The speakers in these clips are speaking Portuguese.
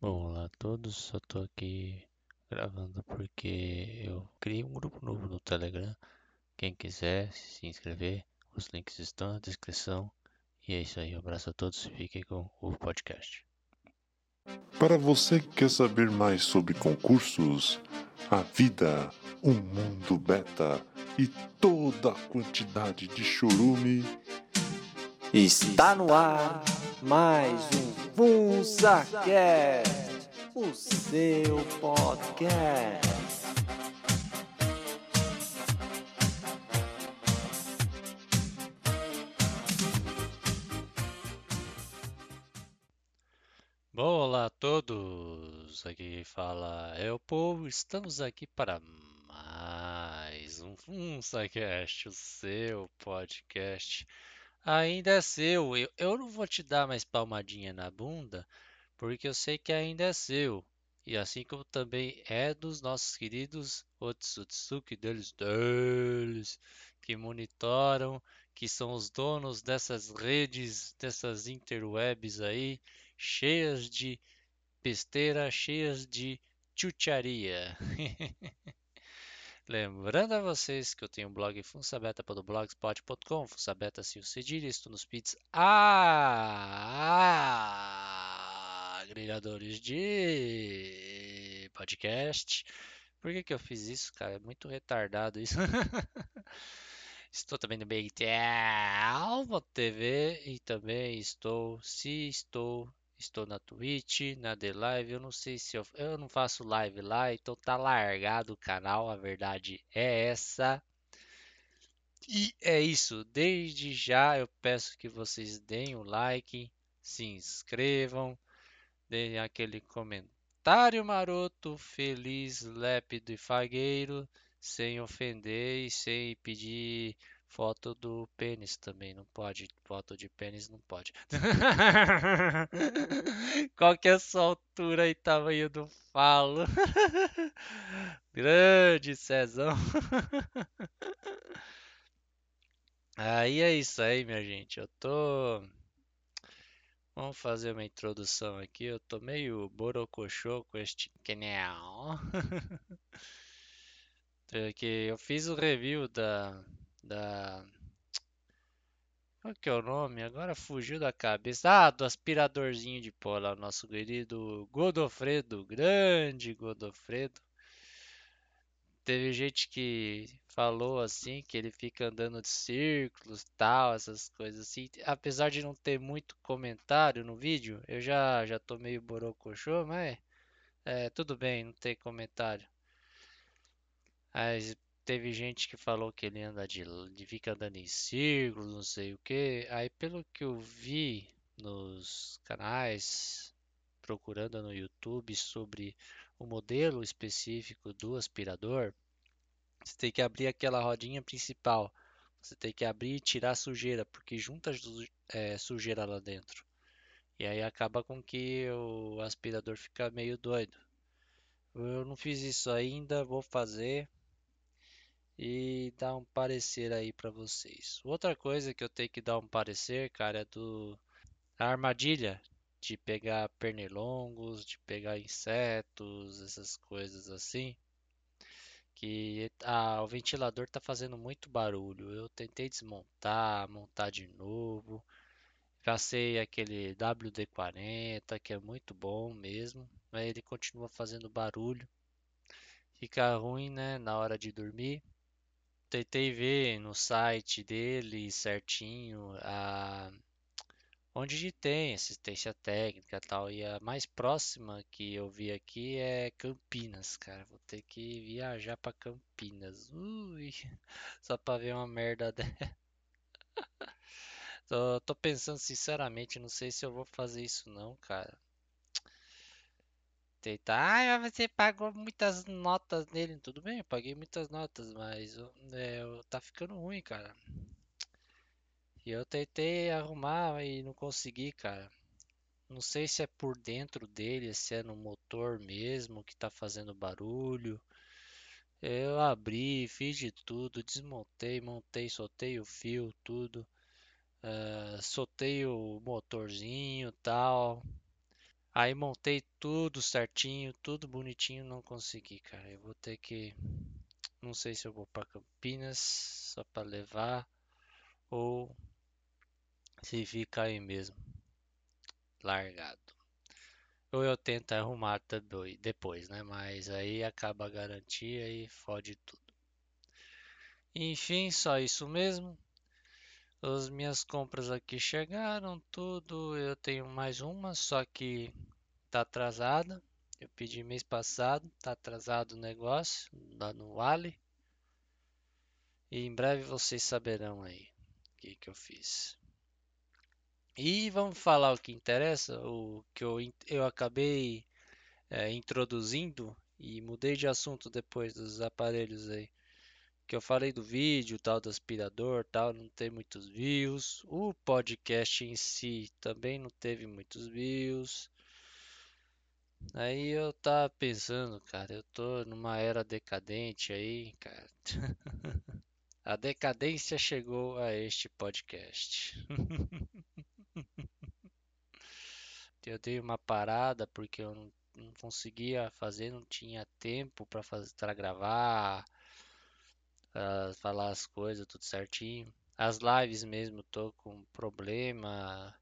Bom, olá a todos, só tô aqui gravando porque eu criei um grupo novo no Telegram. Quem quiser se inscrever, os links estão na descrição. E é isso aí, um abraço a todos e fiquem com o podcast. Para você que quer saber mais sobre concursos, a vida, o mundo beta e toda a quantidade de chorume, Está no ar mais um FunsaCast, o seu podcast. Bom, olá a todos, aqui fala é o povo, estamos aqui para mais um FunsaCast, o seu podcast. Ainda é seu, eu, eu não vou te dar mais palmadinha na bunda, porque eu sei que ainda é seu. E assim como também é dos nossos queridos Otsutsuki deles, deles, que monitoram, que são os donos dessas redes, dessas interwebs aí, cheias de besteira, cheias de chucharia. Lembrando a vocês que eu tenho um blog funsabeta.blogspot.com, funsabeta se o cedilha, estou nos feeds agregadores de podcast. Por que que eu fiz isso, cara? É muito retardado isso. Estou também no BigTel TV e também estou, se estou, estou na Twitch, na The Live. Eu não sei se eu, eu não faço live lá, então tá largado o canal. A verdade é essa. E é isso. Desde já eu peço que vocês deem o like, se inscrevam, deem aquele comentário maroto, feliz, lépido e fagueiro sem ofender e sem pedir foto do pênis também. Não pode, foto de pênis não pode. Qual que é a sua altura e tamanho do falo? Grande Cezão. Aí é isso aí, minha gente. Eu tô. Vamos fazer uma introdução aqui. Eu tô meio borocochô com este canal. que eu fiz o review da, da. Qual que é o nome? Agora fugiu da cabeça. Ah, do aspiradorzinho de pó lá, nosso querido Godofredo, grande Godofredo. Teve gente que falou assim que ele fica andando de círculos, tal, essas coisas assim. Apesar de não ter muito comentário no vídeo, eu já já tô meio borocochô, mas é, tudo bem, não tem comentário. Mas teve gente que falou que ele anda de, de fica andando em círculos, não sei o que. Aí pelo que eu vi nos canais, procurando no YouTube sobre o modelo específico do aspirador, você tem que abrir aquela rodinha principal. Você tem que abrir e tirar a sujeira, porque junta é, sujeira lá dentro. E aí acaba com que o aspirador fica meio doido. Eu não fiz isso ainda, vou fazer e dar um parecer aí para vocês. Outra coisa que eu tenho que dar um parecer, cara, é do a armadilha de pegar pernilongos, de pegar insetos, essas coisas assim. Que ah, o ventilador tá fazendo muito barulho. Eu tentei desmontar, montar de novo. Passei aquele WD-40, que é muito bom mesmo, mas ele continua fazendo barulho. Fica ruim, né, na hora de dormir tentei ver no site dele certinho a onde tem assistência técnica e tal. E a mais próxima que eu vi aqui é Campinas, cara. Vou ter que viajar para Campinas. Ui, só para ver uma merda dessa. tô, tô pensando sinceramente, não sei se eu vou fazer isso não, cara. Tentar, ah, você pagou muitas notas nele. Tudo bem, eu paguei muitas notas, mas é, tá ficando ruim, cara. E eu tentei arrumar e não consegui, cara. Não sei se é por dentro dele, se é no motor mesmo que tá fazendo barulho. Eu abri, fiz de tudo, desmontei, montei, soltei o fio, tudo. Uh, soltei o motorzinho tal. Aí montei tudo certinho, tudo bonitinho, não consegui, cara. Eu vou ter que. Não sei se eu vou para Campinas só para levar ou se fica aí mesmo, largado. Ou eu tento arrumar depois, né? Mas aí acaba a garantia e fode tudo. Enfim, só isso mesmo. As minhas compras aqui chegaram, tudo. Eu tenho mais uma, só que tá atrasada. Eu pedi mês passado, tá atrasado o negócio lá no Ali. E em breve vocês saberão aí o que, que eu fiz. E vamos falar o que interessa, o que eu, eu acabei é, introduzindo e mudei de assunto depois dos aparelhos aí. Que eu falei do vídeo, tal, do aspirador, tal, não tem muitos views. O podcast em si também não teve muitos views. Aí eu tava pensando, cara, eu tô numa era decadente aí, cara. A decadência chegou a este podcast. eu dei uma parada porque eu não, não conseguia fazer, não tinha tempo para gravar, pra falar as coisas tudo certinho. As lives mesmo tô com problema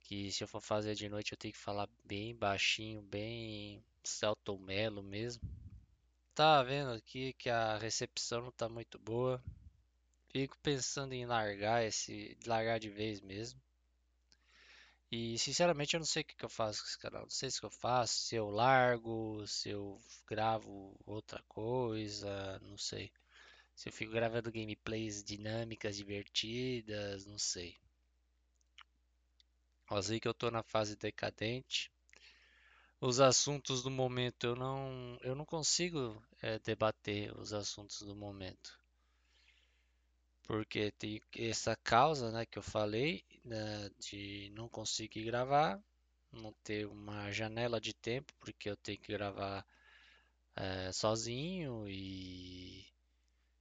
que se eu for fazer de noite eu tenho que falar bem baixinho, bem Celton Mello mesmo. Tá vendo aqui que a recepção não tá muito boa. Fico pensando em largar esse, largar de vez mesmo. E sinceramente eu não sei o que, que eu faço com esse canal. Não sei se eu faço, se eu largo, se eu gravo outra coisa, não sei. Se eu fico gravando gameplays dinâmicas, divertidas, não sei. Eu sei que eu tô na fase decadente. Os assuntos do momento eu não, eu não consigo é, debater os assuntos do momento. Porque tem essa causa, né, que eu falei, né, de não conseguir gravar, não ter uma janela de tempo, porque eu tenho que gravar é, sozinho e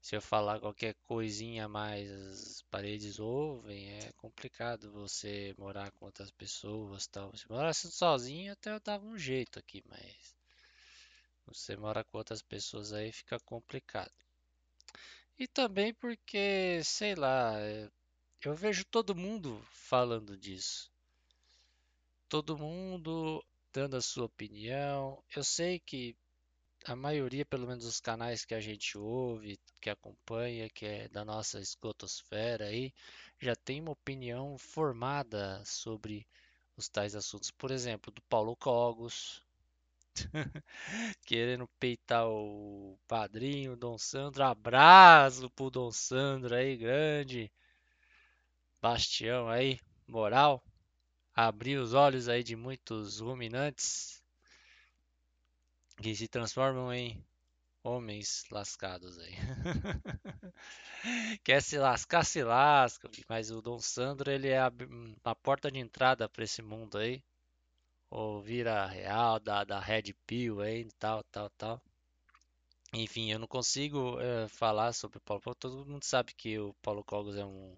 se eu falar qualquer coisinha a mais, as paredes ouvem, é complicado você morar com outras pessoas, tal. Se morasse sozinho, até eu dava um jeito aqui, mas você mora com outras pessoas aí fica complicado. E também porque, sei lá, é, eu vejo todo mundo falando disso. Todo mundo dando a sua opinião. Eu sei que a maioria, pelo menos dos canais que a gente ouve, que acompanha, que é da nossa esgotosfera aí, já tem uma opinião formada sobre os tais assuntos. Por exemplo, do Paulo Cogos, querendo peitar o padrinho Dom Sandro. Abraço pro Dom Sandro aí, grande bastião aí, moral. Abrir os olhos aí de muitos ruminantes que se transformam em homens lascados aí. Quer se lascar, se lasca. Mas o Dom Sandro, ele é a, a porta de entrada para esse mundo aí. Ou vira real, da, da Red Pill aí, tal, tal, tal. Enfim, eu não consigo é, falar sobre o Paulo Cogos. Todo mundo sabe que o Paulo Cogos é um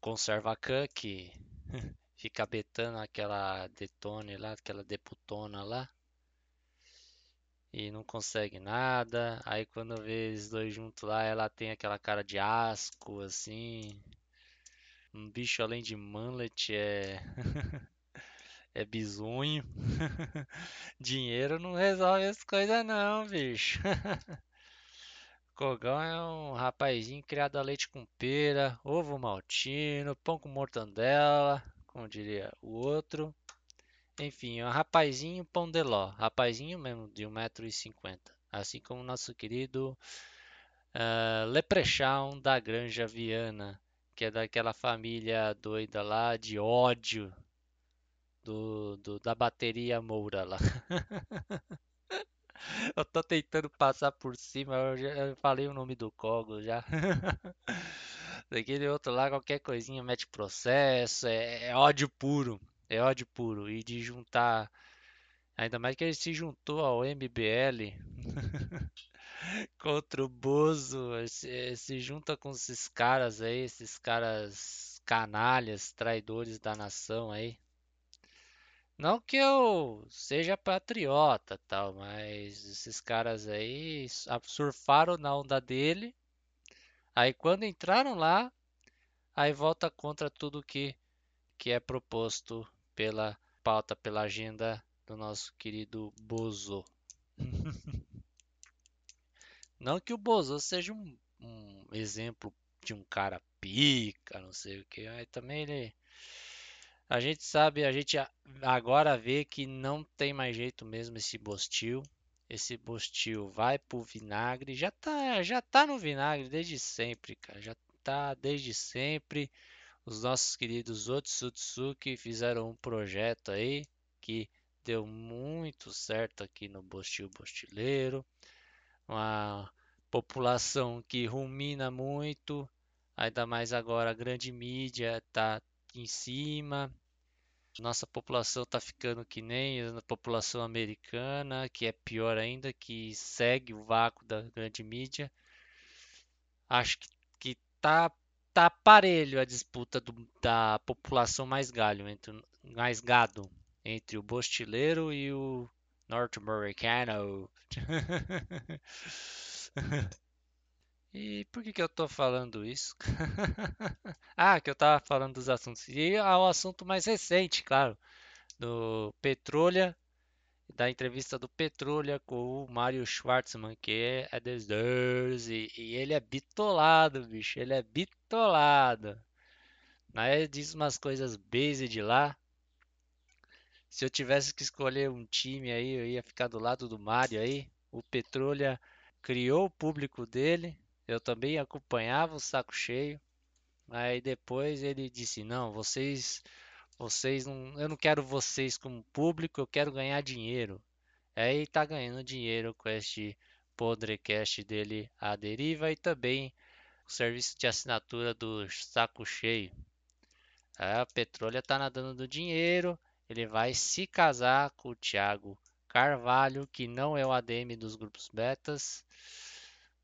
conservacan que fica betando aquela Detone lá, aquela Deputona lá e não consegue nada. Aí quando vê eles dois juntos lá, ela tem aquela cara de asco, assim. Um bicho além de manlet é. é bizonho. Dinheiro não resolve as coisas, não, bicho. Cogão é um rapazinho criado a leite com pera, ovo maltino, pão com mortandela, como diria o outro. Enfim, é um rapazinho pão de ló, rapazinho mesmo de 1,50m. Assim como o nosso querido uh, Leprechaun da Granja Viana, que é daquela família doida lá de ódio do, do da bateria Moura lá. eu tô tentando passar por cima, eu já falei o nome do Cogo já. Daquele outro lá, qualquer coisinha mete processo, é, é ódio puro. É ódio puro. E de juntar. Ainda mais que ele se juntou ao MBL contra o Bozo. Se, se junta com esses caras aí, esses caras canalhas, traidores da nação aí. Não que eu seja patriota, tal, mas esses caras aí surfaram na onda dele. Aí quando entraram lá, aí volta contra tudo que que é proposto pela pauta, pela agenda do nosso querido Bozo. Não que o Bozo seja um, um exemplo de um cara pica, não sei o que, mas também ele. A gente sabe, a gente agora vê que não tem mais jeito mesmo esse Bostil. Esse Bostil vai pro vinagre, já tá, já tá no vinagre desde sempre, cara. Já tá desde sempre. Os nossos queridos Otsutsuki fizeram um projeto aí que deu muito certo aqui no Bostil Bostileiro. Uma população que rumina muito, ainda mais agora a grande mídia está em cima. Nossa população está ficando que nem a população americana, que é pior ainda, que segue o vácuo da grande mídia. Acho que, que tá, parelho a disputa do, da população mais galho, entre, mais gado, entre o bostileiro e o norte-americano. E por que que eu tô falando isso? Ah, que eu tava falando dos assuntos. E ao assunto mais recente, claro, do Petrolha, da entrevista do Petrolha com o Mário Schwartzman, que é dos Doors, e, e ele é bitolado, bicho, ele é bitolado. Aí diz umas coisas base de lá. Se eu tivesse que escolher um time aí, eu ia ficar do lado do Mário aí. O Petrolha criou o público dele, eu também acompanhava o saco cheio. Aí depois ele disse: "Não, vocês vocês não, eu não quero vocês como público, eu quero ganhar dinheiro". Aí tá ganhando dinheiro com este podcast dele, a deriva e também o serviço de assinatura do saco cheio. A Petrolha tá nadando do dinheiro, ele vai se casar com o Thiago Carvalho, que não é o ADM dos grupos betas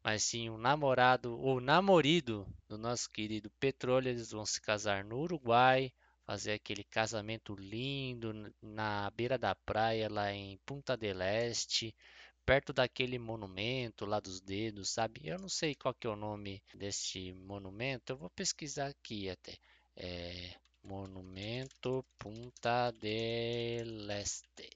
mas sim um namorado ou namorido do nosso querido Petróleo. Eles vão se casar no Uruguai, fazer aquele casamento lindo na beira da praia lá em Punta del Este, perto daquele monumento lá dos dedos, sabe? Eu não sei qual que é o nome deste monumento, eu vou pesquisar aqui até. É Monumento Punta del Este.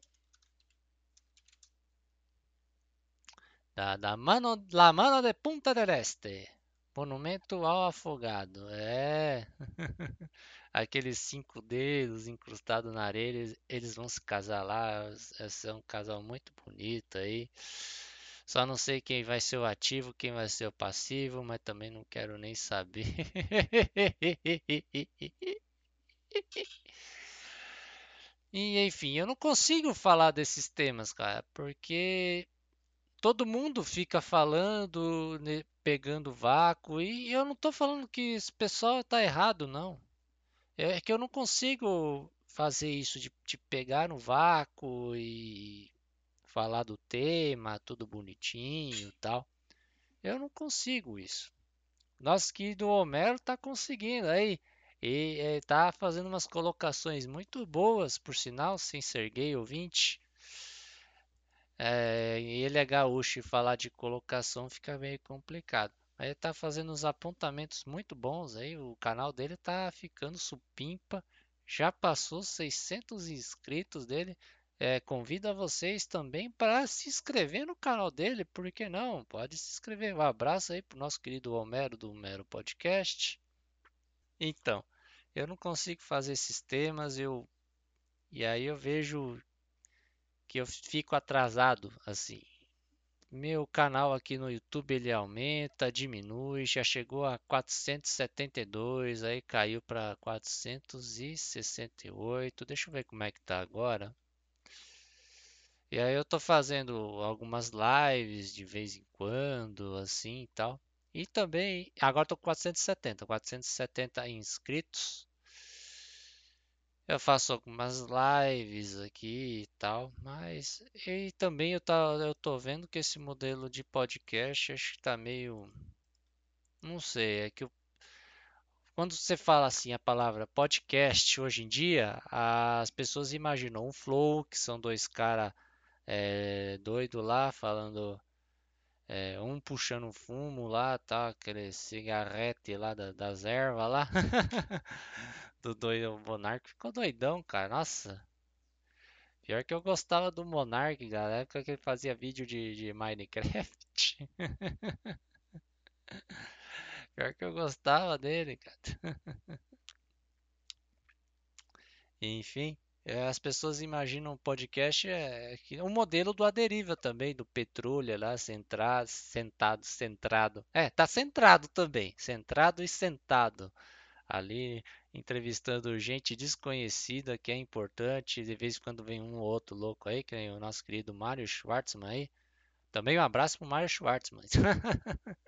Da, da mano, La Mano de Punta del Este. Monumento ao afogado. É. Aqueles cinco dedos incrustados na areia, eles, eles vão se casar lá. É um casal muito bonito aí. Só não sei quem vai ser o ativo, quem vai ser o passivo, mas também não quero nem saber. E enfim, eu não consigo falar desses temas, cara, porque todo mundo fica falando, né, pegando vácuo, e eu não estou falando que esse pessoal está errado, não. É que eu não consigo fazer isso de, de pegar no vácuo e falar do tema, tudo bonitinho e tal. Eu não consigo isso. Nosso querido Homero está conseguindo aí. E está fazendo umas colocações muito boas, por sinal, sem ser gay ouvinte. É, ele é gaúcho e falar de colocação fica meio complicado. Ele tá fazendo uns apontamentos muito bons aí. O canal dele tá ficando supimpa. Já passou 600 inscritos dele. É, convido a vocês também para se inscrever no canal dele, por que não? Pode se inscrever. Um abraço aí pro nosso querido Homero do Homero Podcast. Então, eu não consigo fazer esses temas, eu e aí eu vejo que eu fico atrasado assim. Meu canal aqui no YouTube ele aumenta, diminui, já chegou a 472, aí caiu para 468. Deixa eu ver como é que tá agora. E aí eu tô fazendo algumas lives de vez em quando, assim e tal. E também, agora tô com 470, 470 inscritos. Eu faço algumas lives aqui e tal, mas e também eu, tá, eu tô vendo que esse modelo de podcast acho que tá meio. Não sei, é que o quando você fala assim a palavra podcast hoje em dia, as pessoas imaginam um flow, que são dois caras é, doido lá falando, é, um puxando fumo lá, tá, aquele cigarrete lá da, das ervas lá, do doido Monark ficou doidão, cara, nossa. Pior que eu gostava do Monark, galera, época que ele fazia vídeo de, de Minecraft. Pior que eu gostava dele, cara. Enfim, é, as pessoas imaginam o podcast é que um modelo do Aderiva também, do Petrolha lá, centrado, sentado, centrado. É, tá centrado também, centrado e sentado. Ali entrevistando gente desconhecida que é importante, de vez em quando vem um ou outro louco aí, que é o nosso querido Mário Schwartzman aí. Também um abraço pro Mário Schwartzman.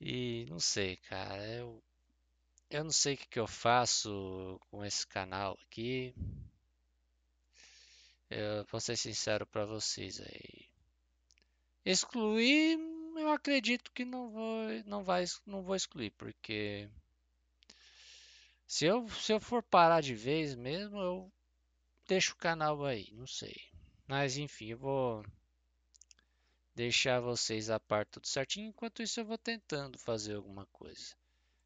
E não sei, cara, eu, eu não sei o que, que eu faço com esse canal aqui. Eu vou ser sincero pra vocês aí. Excluir, eu acredito que não vou, não vai, não vou excluir, porque se eu, se eu for parar de vez mesmo, eu deixo o canal aí, não sei. Mas enfim, eu vou deixar vocês a par tudo certinho, enquanto isso eu vou tentando fazer alguma coisa.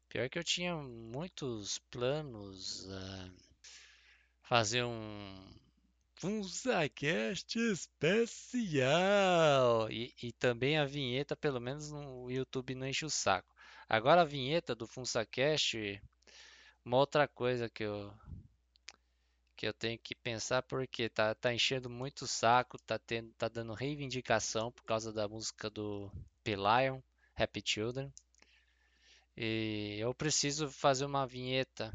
Pior que eu tinha muitos planos a fazer um FunsaCast especial e, e também a vinheta, pelo menos no YouTube não enche o saco. Agora a vinheta do FunsaCast, uma outra coisa que eu que eu tenho que pensar porque tá, tá enchendo muito o saco, tá tendo, tá dando reivindicação por causa da música do P-Lion, Happy Children. E eu preciso fazer uma vinheta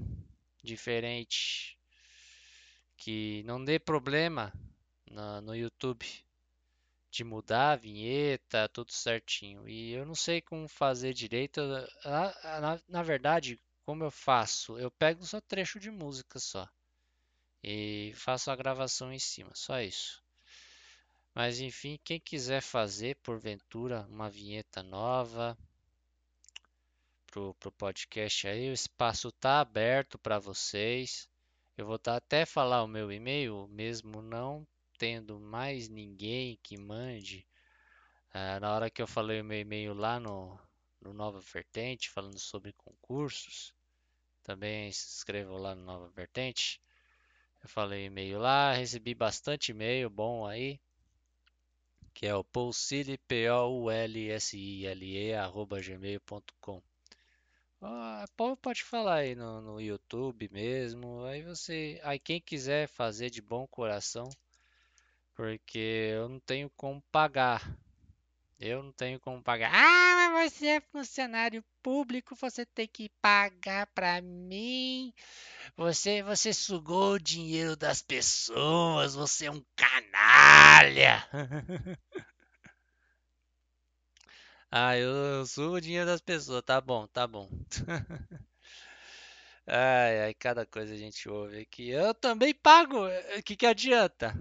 diferente que não dê problema na, no YouTube de mudar a vinheta, tudo certinho. E eu não sei como fazer direito. Na, na, na verdade, como eu faço? Eu pego só trecho de música só e faço a gravação em cima, só isso. Mas enfim, quem quiser fazer porventura uma vinheta nova pro, pro podcast aí, o espaço tá aberto para vocês. Eu vou até falar o meu e-mail, mesmo não tendo mais ninguém que mande. Ah, na hora que eu falei o meu e-mail lá no, no Nova Vertente, falando sobre concursos, também se inscrevam lá no Nova Vertente. Eu falei e-mail lá, recebi bastante e-mail bom aí, que é o poulsile, P-O-U-L-S-I-L-E, arroba gmail.com. Ah, pode falar aí no, no YouTube mesmo, aí você, aí quem quiser fazer de bom coração, porque eu não tenho como pagar. Eu não tenho como pagar. Ah, mas você é funcionário público, você tem que pagar pra mim. Você, você sugou o dinheiro das pessoas, você é um canalha. ah, eu, sugo o dinheiro das pessoas, tá bom, tá bom. ai, ai, cada coisa a gente ouve aqui. Eu também pago, o que que adianta?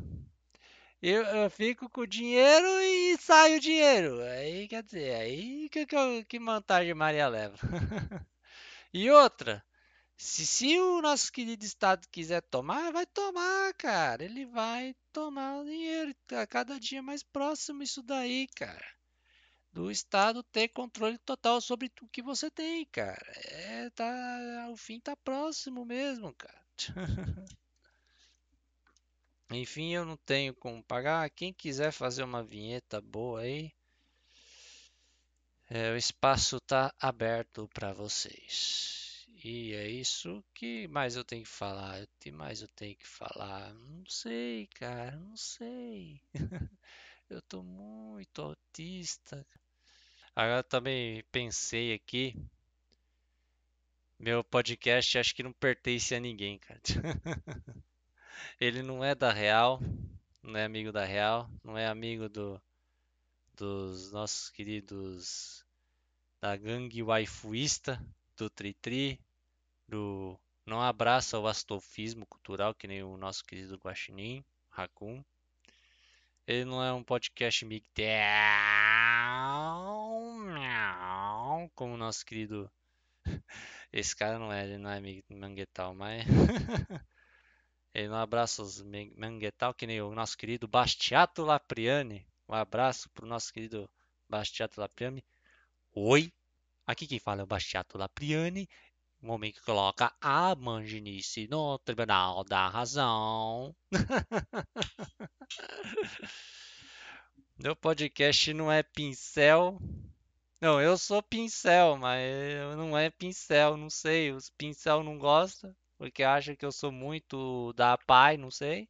Eu, eu fico com o dinheiro e saio o dinheiro. Aí, quer dizer, aí que, que, que vantagem Maria leva? e outra, se, se o nosso querido Estado quiser tomar, vai tomar, cara. Ele vai tomar o dinheiro. A cada dia mais próximo isso daí, cara. Do Estado ter controle total sobre o que você tem, cara. É, tá, o fim tá próximo mesmo, cara. Enfim, eu não tenho como pagar. Quem quiser fazer uma vinheta boa aí, é, o espaço tá aberto para vocês. E é isso que mais eu tenho que falar. O que mais eu tenho que falar? Não sei, cara, não sei. eu tô muito autista. Agora também pensei aqui. Meu podcast acho que não pertence a ninguém, cara. Ele não é da Real, não é amigo da Real, não é amigo do, dos nossos queridos da gangue waifuísta, do Tritri, do não abraça o astofismo cultural, que nem o nosso querido Guaxinim, Raccoon. Ele não é um podcast migtel, como o nosso querido. Esse cara não é, ele não é manguetal, mas. ele não abraça os manguetal que nem o nosso querido Bastiato Lapriani. Um abraço pro nosso querido Bastiato Lapriani. Oi, aqui quem fala é o Bastiato Lapriani. Um homem que coloca a manginice no tribunal da razão. Meu podcast não é pincel. Não, eu sou pincel, mas eu não é pincel, não sei. Os pincel não gostam, porque acham que eu sou muito da pai, não sei.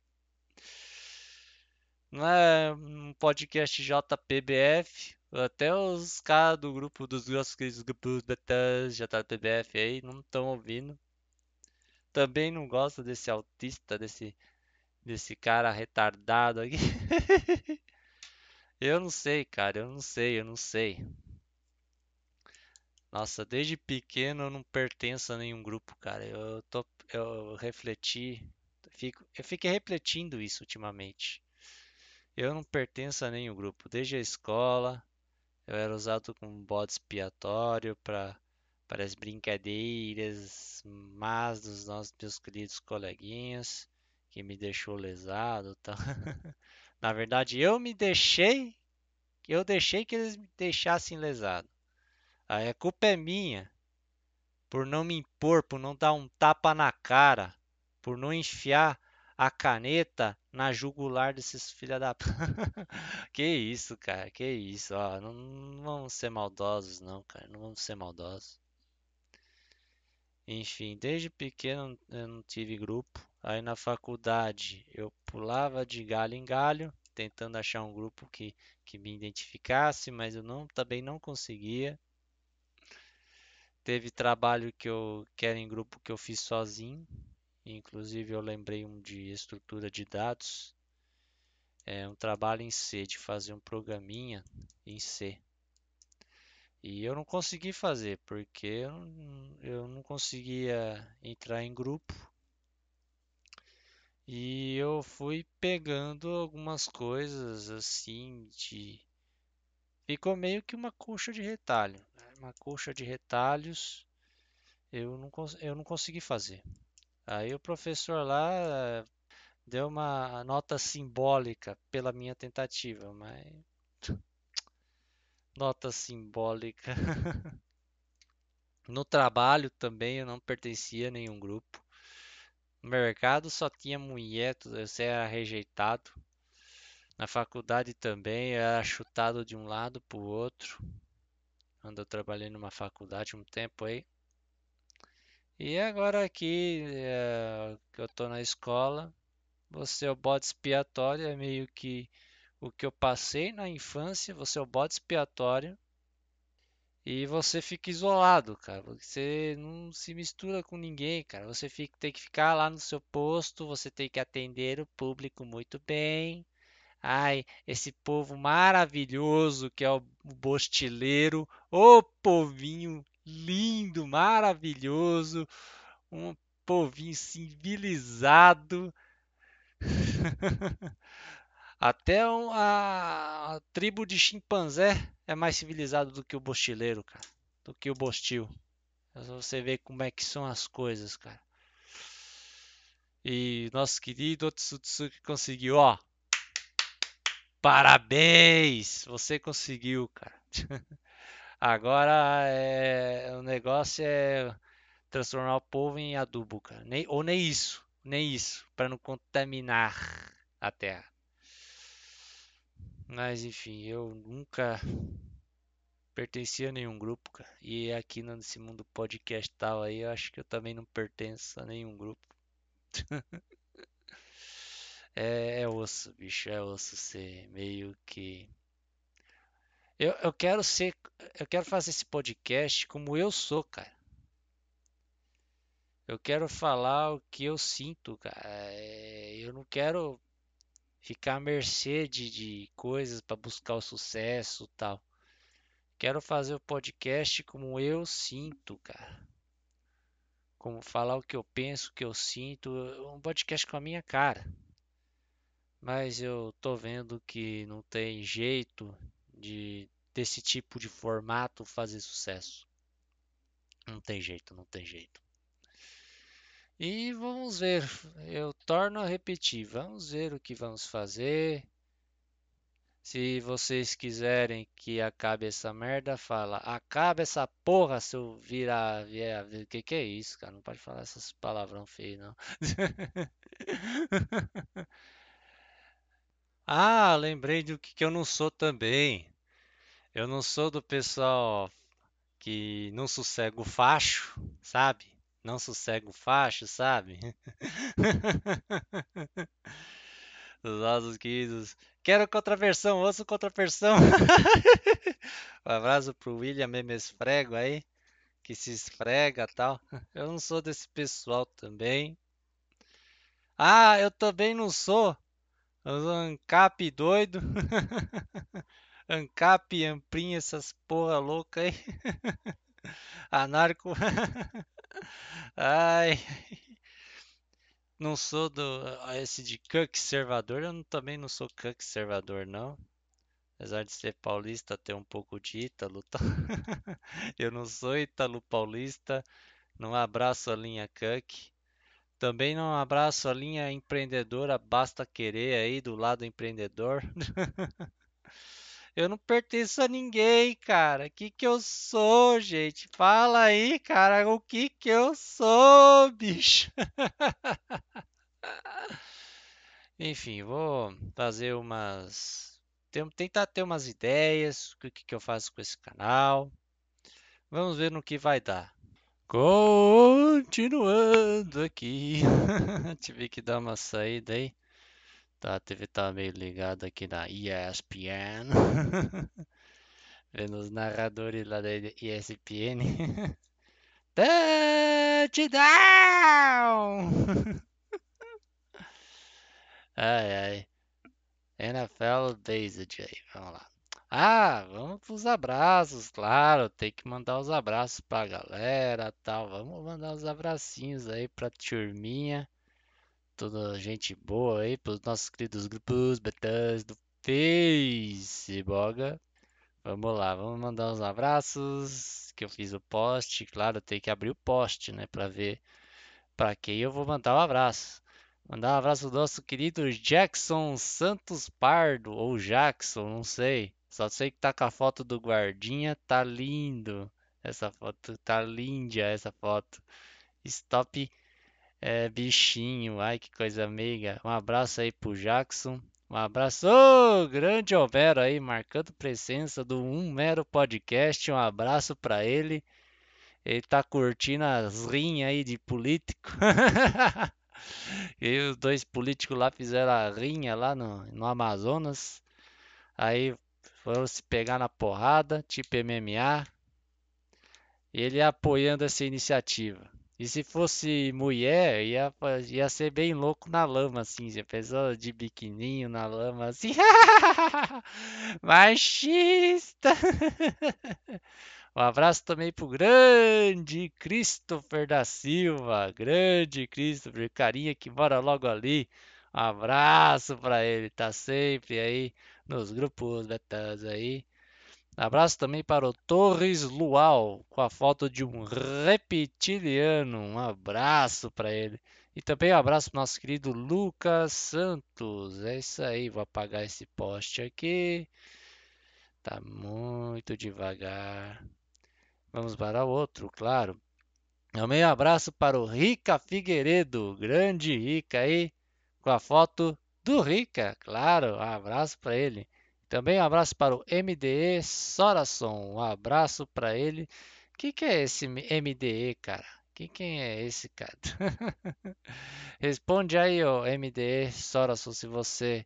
Não é um podcast JPBF. Até os caras do grupo dos nossos grupos JPBF aí não estão ouvindo. Também não gosto desse autista, desse, desse cara retardado aqui. Eu não sei, cara, eu não sei, eu não sei. Nossa, desde pequeno eu não pertenço a nenhum grupo, cara. Eu tô, eu refleti, fico, eu fiquei refletindo isso ultimamente. Eu não pertenço a nenhum grupo. Desde a escola, eu era usado como bode expiatório para para as brincadeiras más dos nossos meus queridos coleguinhas, que me deixou lesado, tal. Na verdade, eu me deixei, eu deixei que eles me deixassem lesado. A culpa é minha, por não me impor, por não dar um tapa na cara, por não enfiar a caneta na jugular desses filha da. que isso, cara, que isso, ó, não, não vamos ser maldosos, não, cara, não vamos ser maldosos. Enfim, desde pequeno eu não tive grupo. Aí na faculdade eu pulava de galho em galho, tentando achar um grupo que, que me identificasse, mas eu não, também não conseguia. Teve trabalho que eu que era em grupo que eu fiz sozinho. Inclusive eu lembrei um de estrutura de dados. É um trabalho em C, de fazer um programinha em C. E eu não consegui fazer, porque eu não, eu não conseguia entrar em grupo. E eu fui pegando algumas coisas assim de. Ficou meio que uma coxa de retalho. Uma coxa de retalhos eu não, eu não consegui fazer. Aí o professor lá eh, deu uma nota simbólica pela minha tentativa, mas nota simbólica. No trabalho também eu não pertencia a nenhum grupo. No mercado só tinha mulher, você era rejeitado. Na faculdade também era chutado de um lado para o outro. Quando eu trabalhei numa faculdade um tempo aí. E agora aqui eh, que eu tô na escola, você é o bode expiatório, é meio que o que eu passei na infância, você é o bode expiatório. E você fica isolado, cara. Você não se mistura com ninguém, cara. Você fica- tem que ficar lá no seu posto, você tem que atender o público muito bem. Ai, esse povo maravilhoso que é o bostileiro, ô povinho lindo, maravilhoso, um povinho civilizado. Até um- a, a tribo de chimpanzé é mais civilizado do que o bostileiro, cara. Do que o bostil. Você vê como é que são as coisas, cara. E nosso querido Otsutsuki conseguiu, ó. Parabéns! Você conseguiu, cara. Agora é, o negócio é transformar o povo em adubo, cara. Nem, ou nem isso, nem isso, para não contaminar a terra. Mas enfim, eu nunca pertencia a nenhum grupo, cara. E aqui nesse mundo podcastal aí, eu acho que eu também não pertenço a nenhum grupo. É, é osso, bicho, é osso ser meio que. Eu, eu quero ser. Eu quero fazer esse podcast como eu sou, cara. Eu quero falar o que eu sinto, cara. É, eu não quero ficar à mercê de, de coisas para buscar o sucesso tal. Quero fazer o podcast como eu sinto, cara. Como falar o que eu penso, o que eu sinto. Um podcast com a minha cara. Mas eu tô vendo que não tem jeito de desse tipo de formato fazer sucesso. Não tem jeito, não tem jeito. E vamos ver, eu torno a repetir, vamos ver o que vamos fazer. Se vocês quiserem que acabe essa merda, fala, acaba essa porra se eu virar, vier, o que que é isso, cara? Não pode falar essas palavrão feio, não. Ah, lembrei do que que eu não sou também. Eu não sou do pessoal que não sossega o facho, sabe? Não sossega o facho, sabe? Os nossos queridos. Quero contraversão, ouço contraversão. Um abraço pro William Meme Esfrego aí, que se esfrega tal. Eu não sou desse pessoal também. Ah, eu também não sou. ANCAP doido. ANCAP, Amprim, essas porra louca aí. Anarco. Ai. Não sou do esse de conservador, eu não- também não sou conservador não. Apesar de ser paulista, ter um pouco de ítalo, tá? Eu não sou ítalo paulista, não abraço a linha cuck. Também não abraço a linha empreendedora, basta querer aí do lado empreendedor. Eu não pertenço a ninguém, cara. O que que eu sou, gente? Fala aí, cara, o que que eu sou, bicho? Enfim, vou fazer umas. Tentar ter umas ideias, o que que eu faço com esse canal. Vamos ver no que vai dar. Continuando aqui. Tive que dar uma saída aí. Tá, a TV tá meio ligada aqui na ESPN. Vendo os narradores lá da ESPN. Touchdown! Ai, ai. NFL aí, vamos lá. Ah, vamos pros abraços, claro. Tem que mandar os abraços pra galera, tal. Vamos mandar os abracinhos aí pra turminha. Toda gente boa aí, pros nossos queridos grupos betas do Facebook. Vamos lá, vamos mandar uns abraços. Que eu fiz o post, claro, tem que abrir o post, né, pra ver pra quem eu vou mandar o abraço. Mandar um abraço pro nosso querido Jackson Santos Pardo, ou Jackson, não sei. Só sei que tá com a foto do guardinha, tá lindo. Essa foto, tá linda essa foto. Stop é, bichinho, ai que coisa meiga. Um abraço aí pro Jackson. Um abraço, ô, grande Homero aí, marcando presença do Um Mero Podcast. Um abraço pra ele. Ele tá curtindo as rinhas aí de político. E os dois políticos lá fizeram a rinha lá no, no Amazonas. Aí foram se pegar na porrada, tipo MMA. Ele apoiando essa iniciativa. E se fosse mulher, ia, ia ser bem louco na lama, assim. Já pensou de biquininho na lama, assim. Machista! Um abraço também pro grande Christopher da Silva, grande Christopher, carinha que mora logo ali. Um abraço pra ele, tá sempre aí nos grupos betas aí. Abraço também para o Torres Luau, com a foto de um reptiliano. Um abraço para ele. E também um abraço pro nosso querido Lucas Santos. É isso aí, vou apagar esse post aqui. Tá muito devagar. Vamos para o outro, claro. Também um abraço para o Rica Figueiredo, grande Rica aí, com a foto do Rica, claro. Um abraço para ele. Também um abraço para o MDE Sorason, um abraço para ele. O que, que é esse MDE, cara? Que, quem é esse, cara? Responde aí, ó, MDE Sorason, se você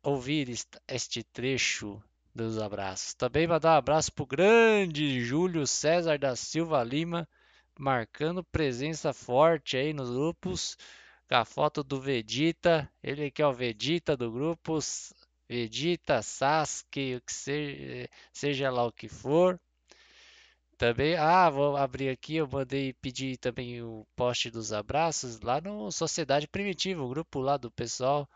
ouvir este trecho dos abraços. Também mandar um abraço pro grande Júlio César da Silva Lima, marcando presença forte aí nos grupos, com a foto do Vegeta, ele que é o Vegeta do grupo, Vegeta, Sasuke, o que seja, seja lá o que for. Também, ah, vou abrir aqui, eu mandei pedir também o post dos abraços lá no Sociedade Primitiva, o grupo lá do pessoal.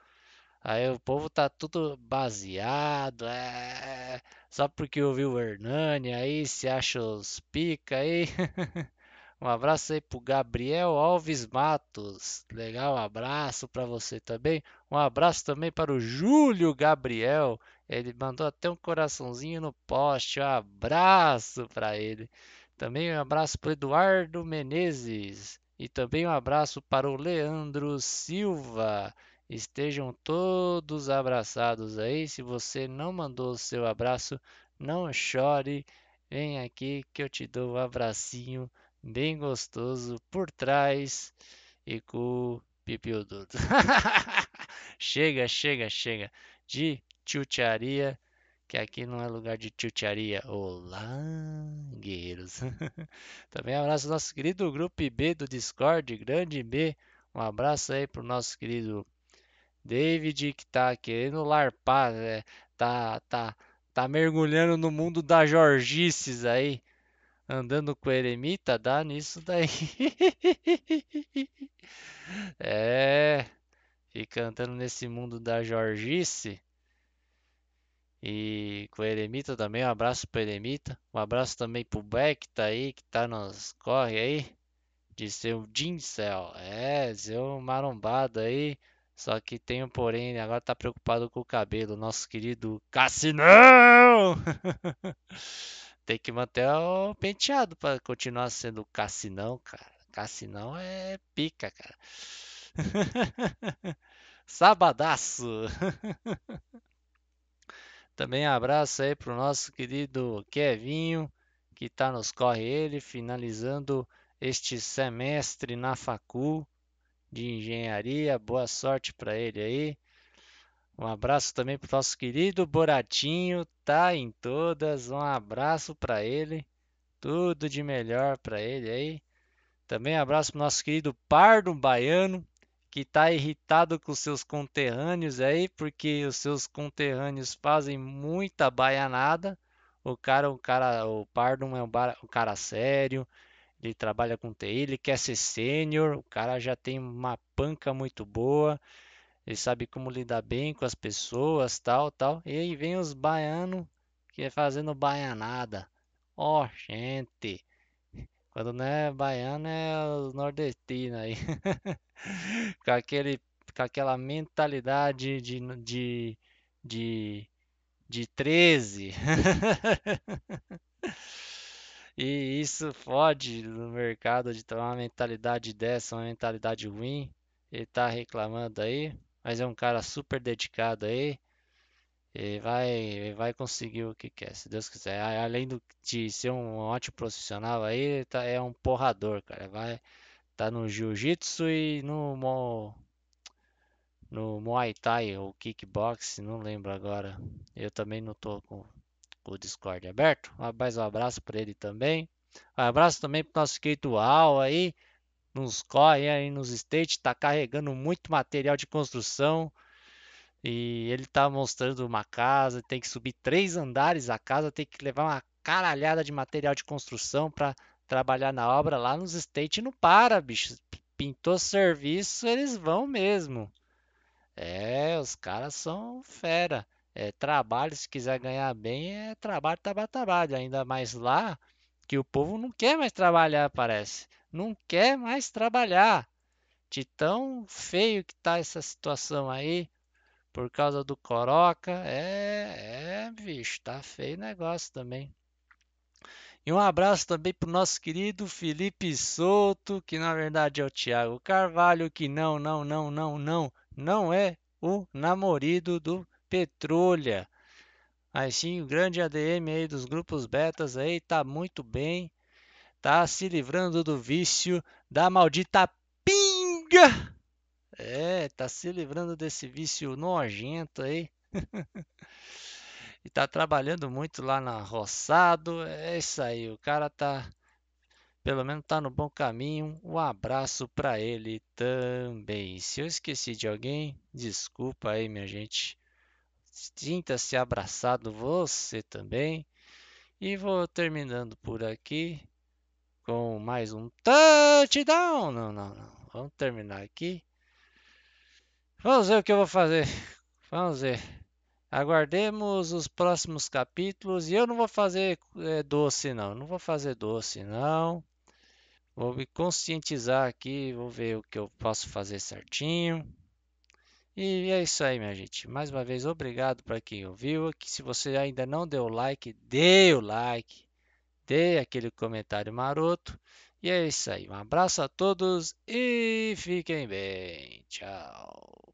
Aí o povo tá tudo baseado, é... só porque ouviu o Hernani aí se acha os pica aí. Um abraço aí pro Gabriel Alves Matos. Legal, um abraço para você também. Um abraço também para o Júlio Gabriel. Ele mandou até um coraçãozinho no post. Um abraço para ele. Também um abraço para Eduardo Menezes. E também um abraço para o Leandro Silva. Estejam todos abraçados aí. Se você não mandou o seu abraço, não chore. Vem aqui que eu te dou um abracinho bem gostoso por trás e com o pipiu duro. chega, chega, chega de chucharia, que aqui não é lugar de chucharia. Olá, guerreiros. Também abraço ao nosso querido grupo B do Discord, grande B. Um abraço aí pro nosso querido David que tá querendo larpar, né? tá, tá, tá mergulhando no mundo da Jorgices aí andando com eremita, dá nisso daí. é, fica andando nesse mundo da Jorgice. E com o eremita também, um abraço pro eremita. Um abraço também pro Beck que tá aí, que tá nos corre aí. De seu Gincel. É, seu marombado aí. Só que tem um porém, agora tá preocupado com o cabelo. Nosso querido Cassinão! Tem que manter o penteado para continuar sendo Cassinão, cara. Cassinão é pica, cara. Sabadaço. Também abraço aí pro nosso querido Kevinho, que tá nos corre ele, finalizando este semestre na facul de engenharia. Boa sorte para ele aí. Um abraço também para o nosso querido Boratinho, tá em todas. Um abraço para ele, tudo de melhor para ele aí. Também abraço para o nosso querido Pardo Baiano, que está irritado com seus conterrâneos aí, porque os seus conterrâneos fazem muita baianada. O cara, o cara, o Pardo é um, um cara sério, ele trabalha com TI, ele quer ser sênior, o cara já tem uma panca muito boa ele sabe como lidar bem com as pessoas, tal, tal. E aí vem os baianos que é fazendo baianada. Ó, oh, gente. Quando não é baiano é os nordestinos aí. com, aquele, com aquela mentalidade de, de, de, de 13. e isso fode no mercado de ter uma mentalidade dessa, uma mentalidade ruim. Ele tá reclamando aí mas é um cara super dedicado aí. E vai, vai conseguir o que quer, se Deus quiser. Além de ser um ótimo profissional aí, tá, é um porrador, cara. Vai tá no jiu-jitsu e no no Muay Thai ou kickbox, não lembro agora. Eu também não tô com, com o Discord aberto. Mais um abraço para ele também. Um abraço também pro nosso querido Al aí, nos corre aí nos States, está carregando muito material de construção. E ele está mostrando uma casa, tem que subir três andares a casa, tem que levar uma caralhada de material de construção para trabalhar na obra lá nos States. Não para, bicho. Pintou serviço, eles vão mesmo. É, os caras são fera. É trabalho, se quiser ganhar bem, é trabalho, trabalho, trabalho. Ainda mais lá que o povo não quer mais trabalhar, parece não quer mais trabalhar. De tão feio que tá essa situação aí, por causa do Coroca. É, é, bicho, tá feio o negócio também. E um abraço também pro nosso querido Felipe Souto, que na verdade é o Thiago Carvalho, que não, não, não, não, não, não é o namorado do Petrolha. Mas sim, o grande ADM aí dos grupos betas aí tá muito bem tá se livrando do vício da maldita pinga. É, tá se livrando desse vício nojento aí. e tá trabalhando muito lá na Roçado. É isso aí, o cara tá pelo menos tá no bom caminho. Um abraço para ele também. Se eu esqueci de alguém, desculpa aí, minha gente. Sinta-se abraçado você também. E vou terminando por aqui com mais um touchdown. Não, não, não. Vamos terminar aqui. Vamos ver o que eu vou fazer. Vamos ver. Aguardemos os próximos capítulos. E eu não vou fazer é, doce, não. Não vou fazer doce, não. Vou me conscientizar aqui. Vou ver o que eu posso fazer certinho. E é isso aí, minha gente. Mais uma vez, obrigado para quem ouviu. Que se você ainda não deu like, dê o like dê aquele comentário maroto. E é isso aí. Um abraço a todos e fiquem bem. Tchau.